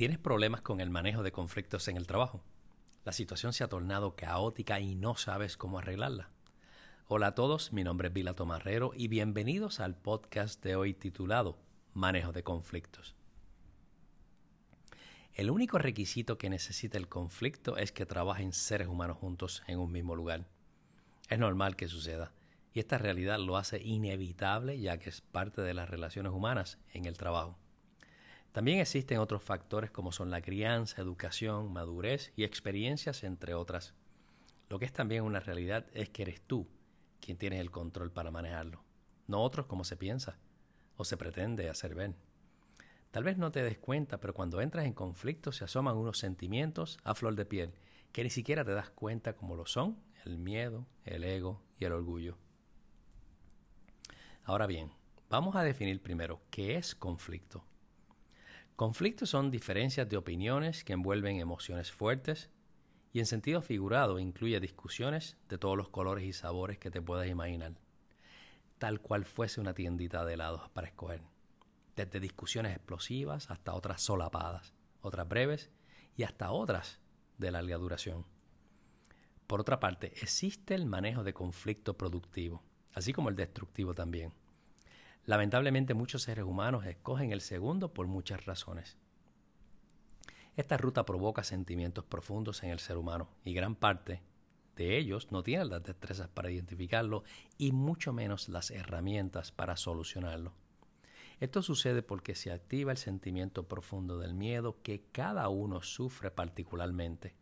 ¿Tienes problemas con el manejo de conflictos en el trabajo? La situación se ha tornado caótica y no sabes cómo arreglarla. Hola a todos, mi nombre es Vila Tomarrero y bienvenidos al podcast de hoy titulado Manejo de conflictos. El único requisito que necesita el conflicto es que trabajen seres humanos juntos en un mismo lugar. Es normal que suceda, y esta realidad lo hace inevitable ya que es parte de las relaciones humanas en el trabajo. También existen otros factores como son la crianza, educación, madurez y experiencias, entre otras. Lo que es también una realidad es que eres tú quien tienes el control para manejarlo, no otros como se piensa o se pretende hacer ver. Tal vez no te des cuenta, pero cuando entras en conflicto se asoman unos sentimientos a flor de piel que ni siquiera te das cuenta como lo son el miedo, el ego y el orgullo. Ahora bien, vamos a definir primero qué es conflicto. Conflictos son diferencias de opiniones que envuelven emociones fuertes y en sentido figurado incluye discusiones de todos los colores y sabores que te puedas imaginar, tal cual fuese una tiendita de helados para escoger, desde discusiones explosivas hasta otras solapadas, otras breves y hasta otras de larga duración. Por otra parte, existe el manejo de conflicto productivo, así como el destructivo también. Lamentablemente muchos seres humanos escogen el segundo por muchas razones. Esta ruta provoca sentimientos profundos en el ser humano y gran parte de ellos no tienen las destrezas para identificarlo y mucho menos las herramientas para solucionarlo. Esto sucede porque se activa el sentimiento profundo del miedo que cada uno sufre particularmente.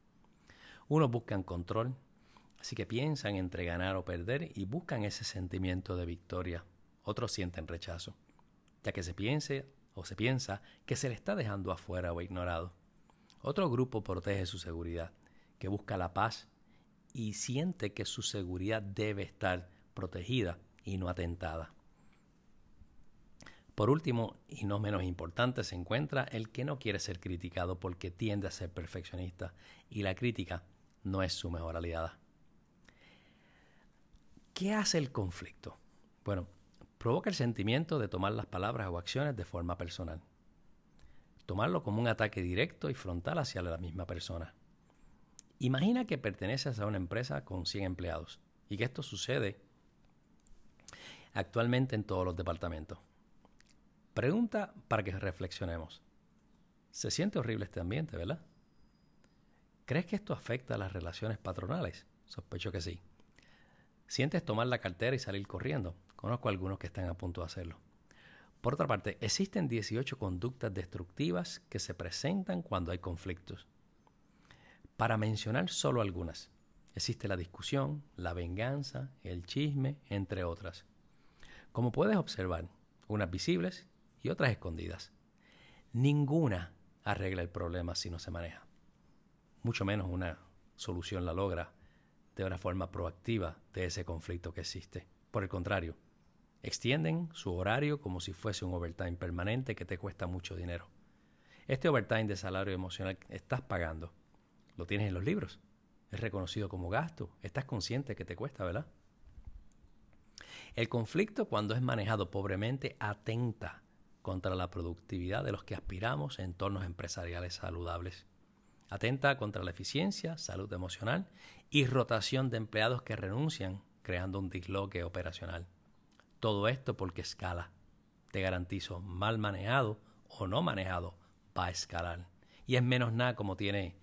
Unos buscan control, así que piensan entre ganar o perder y buscan ese sentimiento de victoria otros sienten rechazo, ya que se piense o se piensa que se le está dejando afuera o ignorado. Otro grupo protege su seguridad, que busca la paz y siente que su seguridad debe estar protegida y no atentada. Por último, y no menos importante, se encuentra el que no quiere ser criticado porque tiende a ser perfeccionista y la crítica no es su mejor aliada. ¿Qué hace el conflicto? Bueno, provoca el sentimiento de tomar las palabras o acciones de forma personal. Tomarlo como un ataque directo y frontal hacia la misma persona. Imagina que perteneces a una empresa con 100 empleados y que esto sucede actualmente en todos los departamentos. Pregunta para que reflexionemos. Se siente horrible este ambiente, ¿verdad? ¿Crees que esto afecta a las relaciones patronales? Sospecho que sí. ¿Sientes tomar la cartera y salir corriendo? Conozco algunos que están a punto de hacerlo. Por otra parte, existen 18 conductas destructivas que se presentan cuando hay conflictos. Para mencionar solo algunas, existe la discusión, la venganza, el chisme, entre otras. Como puedes observar, unas visibles y otras escondidas. Ninguna arregla el problema si no se maneja. Mucho menos una solución la logra de una forma proactiva de ese conflicto que existe. Por el contrario, Extienden su horario como si fuese un overtime permanente que te cuesta mucho dinero. Este overtime de salario emocional estás pagando. Lo tienes en los libros. Es reconocido como gasto. Estás consciente que te cuesta, ¿verdad? El conflicto, cuando es manejado pobremente, atenta contra la productividad de los que aspiramos a entornos empresariales saludables. Atenta contra la eficiencia, salud emocional y rotación de empleados que renuncian, creando un disloque operacional. Todo esto porque escala. Te garantizo, mal manejado o no manejado, va a escalar. Y es menos nada como tiene,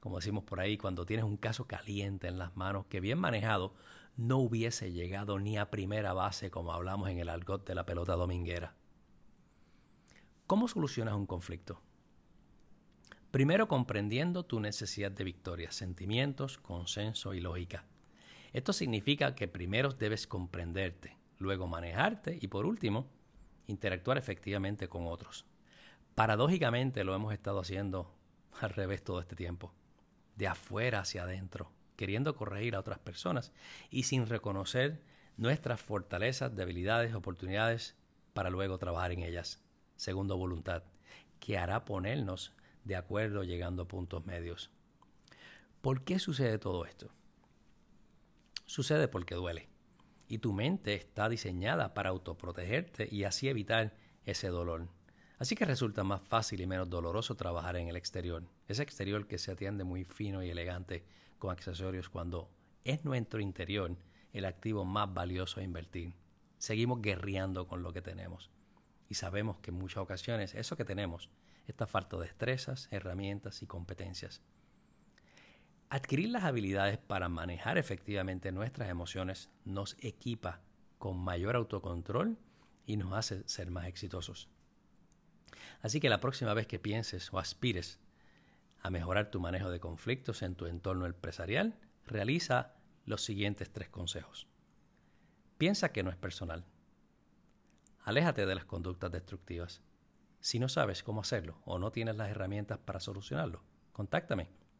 como decimos por ahí, cuando tienes un caso caliente en las manos que bien manejado no hubiese llegado ni a primera base como hablamos en el argot de la pelota dominguera. ¿Cómo solucionas un conflicto? Primero comprendiendo tu necesidad de victoria, sentimientos, consenso y lógica. Esto significa que primero debes comprenderte, luego manejarte y por último, interactuar efectivamente con otros. Paradójicamente lo hemos estado haciendo al revés todo este tiempo, de afuera hacia adentro, queriendo corregir a otras personas y sin reconocer nuestras fortalezas, debilidades, oportunidades para luego trabajar en ellas, segundo voluntad, que hará ponernos de acuerdo llegando a puntos medios. ¿Por qué sucede todo esto? Sucede porque duele y tu mente está diseñada para autoprotegerte y así evitar ese dolor. Así que resulta más fácil y menos doloroso trabajar en el exterior. Ese exterior que se atiende muy fino y elegante con accesorios cuando es nuestro interior el activo más valioso a invertir. Seguimos guerreando con lo que tenemos. Y sabemos que en muchas ocasiones eso que tenemos está falta de destrezas, herramientas y competencias. Adquirir las habilidades para manejar efectivamente nuestras emociones nos equipa con mayor autocontrol y nos hace ser más exitosos. Así que la próxima vez que pienses o aspires a mejorar tu manejo de conflictos en tu entorno empresarial, realiza los siguientes tres consejos. Piensa que no es personal. Aléjate de las conductas destructivas. Si no sabes cómo hacerlo o no tienes las herramientas para solucionarlo, contáctame,